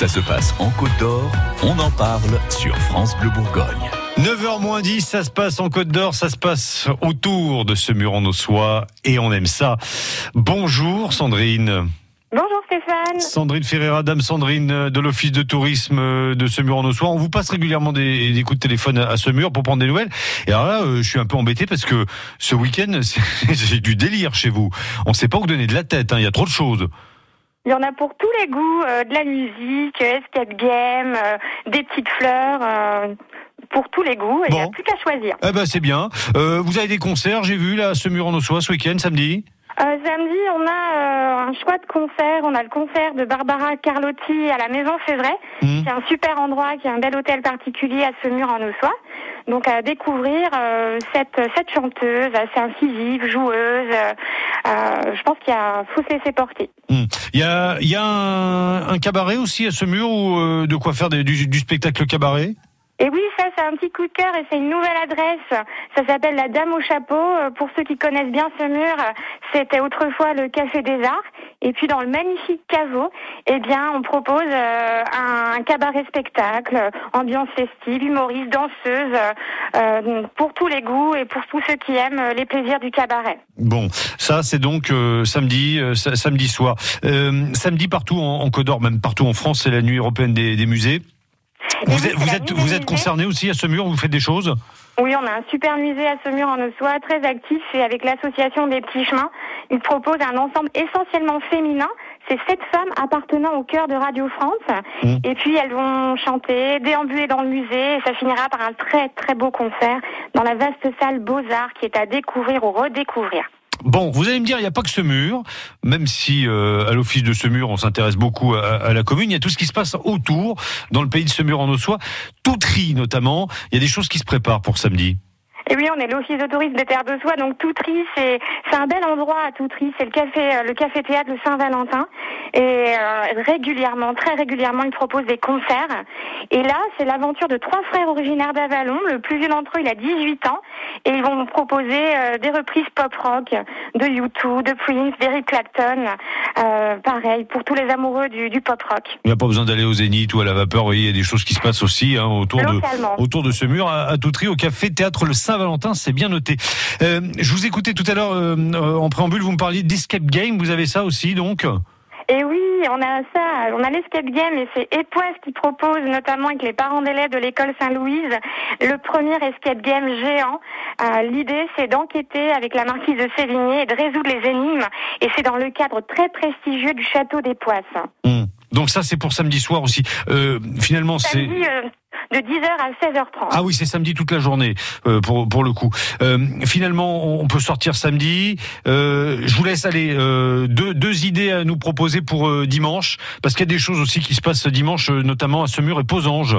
Ça se passe en Côte d'Or, on en parle sur France Bleu Bourgogne. 9h moins 10, ça se passe en Côte d'Or, ça se passe autour de ce mur en ossois et on aime ça. Bonjour Sandrine. Bonjour Stéphane. Sandrine Ferreira, Dame Sandrine de l'Office de tourisme de ce mur en ossois. On vous passe régulièrement des, des, coups de téléphone à ce mur pour prendre des nouvelles. Et alors là, euh, je suis un peu embêté parce que ce week-end, c'est du délire chez vous. On ne sait pas où donner de la tête, hein. il y a trop de choses. Il y en a pour tous les goûts, euh, de la musique, escape game, euh, des petites fleurs, euh, pour tous les goûts, il n'y a plus qu'à choisir. Eh ben c'est bien. Euh, vous avez des concerts, j'ai vu là, ce mur en ossois ce week-end, samedi? Euh, samedi, on a euh, un choix de concert. On a le concert de Barbara Carlotti à la Maison Févray, Mhm. qui est un super endroit, qui est un bel hôtel particulier à Semur en Ossois. Donc à découvrir euh, cette, cette chanteuse assez incisive, joueuse. euh, je pense qu'il y a faut se laisser porter. Hmm. Il y a, il y a un, un cabaret aussi à ce mur ou euh, de quoi faire des- du, du spectacle cabaret? Et oui, ça c'est un petit coup de cœur et c'est une nouvelle adresse. Ça s'appelle la Dame au chapeau. Euh, Pour ceux qui connaissent bien ce mur, euh, c'était autrefois le Café des Arts. Et puis dans le magnifique caveau, eh bien, on propose euh, un, cabaret spectacle, euh, ambiance festive, humoriste, danseuse, euh, pour tous les goûts et pour tous ceux qui aiment les plaisirs du cabaret. Bon, ça c'est donc euh, samedi, sa- samedi soir. Samedi partout en, en Côte d'Or, même partout en France, c'est la nuit européenne des musées. Vous êtes, vous êtes, vous êtes concerné aussi à ce mur Vous faites des choses? Oui, on a un super musée à Semur en Ossois, très actif, et avec l'association des petits chemins, il propose un ensemble essentiellement féminin. C'est sept femmes appartenant au cœur de Radio France. Mmh. Et puis elles vont chanter, déambuler dans le musée, et ça finira par un très très beau concert dans la vaste salle Beaux-Arts qui est à découvrir ou redécouvrir. Bon, vous allez me dire, il n'y a pas que ce mur, même si euh, à l'office de ce mur, on s'intéresse beaucoup à, la commune, il y a tout ce qui se passe autour, dans le pays de ce mur en Ossois, Toutry notamment, il y a des choses qui se préparent pour samedi. Et oui, on est l'office de tourisme des Terres de Soie, donc Toutry, c'est c'est un bel endroit à Toutry, c'est le café euh, le café théâtre le Saint-Valentin et euh, régulièrement, très régulièrement, ils proposent des concerts. Et là, c'est l'aventure de trois frères originaires d'Avalon. Le plus vieux d'entre eux, il a 18 ans et ils vont proposer euh, des reprises pop rock de U2, de Prince, d'Eric Clapton. Euh, pareil pour tous les amoureux du, du pop rock. Il n'y a pas besoin d'aller au Zénith ou à la vapeur, vous voyez, il y a des choses qui se passent aussi hein, autour, de, autour de ce mur à, à Toutry, au café théâtre le Saint-Valentin, c'est bien noté. Euh, je vous écoutais tout à l'heure euh, en préambule, vous me parliez d'escape game, vous avez ça aussi donc Et oui, on a ça, on a l'escape game et c'est Époise qui propose, notamment avec les parents d'élèves de l'école Saint-Louise, le premier escape game géant. Euh, L'idée, c'est d'enquêter avec la marquise de Sévigné et de résoudre les énigmes. Et c'est dans le cadre très prestigieux du château des Poisses. Hum. Donc ça c'est pour samedi soir aussi. Euh, finalement c'est... Euh, de 10h à 16h30. Ah oui, c'est samedi toute la journée euh, pour pour le coup. Euh, finalement, on peut sortir samedi. Euh, je vous laisse aller euh, deux deux idées à nous proposer pour euh, dimanche, parce qu'il y a des choses aussi qui se passent dimanche, euh, notamment à Semur et Posange.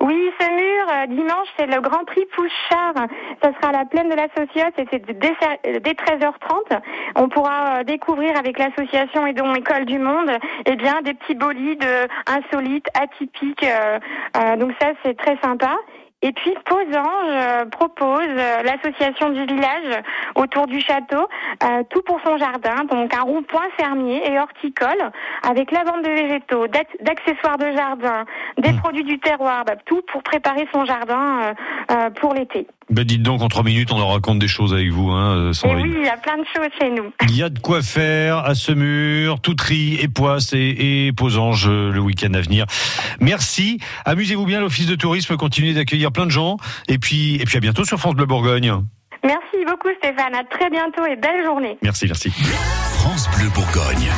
Oui, ce mur, euh, dimanche, c'est le Grand Prix Pouchard. Ça sera à la plaine de la Sociote et c'est dès, dès 13h30. On pourra euh, découvrir avec l'association Edon École du Monde eh bien, des petits bolides euh, insolites, atypiques. euh, euh, donc ça, c'est très sympa. Et puis Posange euh, propose euh, l'association du village autour du château euh, tout pour son jardin, donc un rond-point fermier et horticole avec la vente de végétaux, d'ac- d'accessoires de jardin, des produits du terroir, bah, tout pour préparer son jardin euh, euh, pour l'été. Ben dites donc, en trois minutes, on leur raconte des choses avec vous, hein, euh, Et Sandrine. oui, il y a plein de choses chez nous. Il y a de quoi faire à Semur, Toutry, Époisse et, et Posange euh, le week-end à venir. Merci. Amusez-vous bien, l'Office de tourisme. Continuez d'accueillir plein de gens. Et puis, et puis à bientôt sur France Bleu Bourgogne. Merci beaucoup Stéphane, à très bientôt et belle journée. Merci, merci. France Bleu Bourgogne.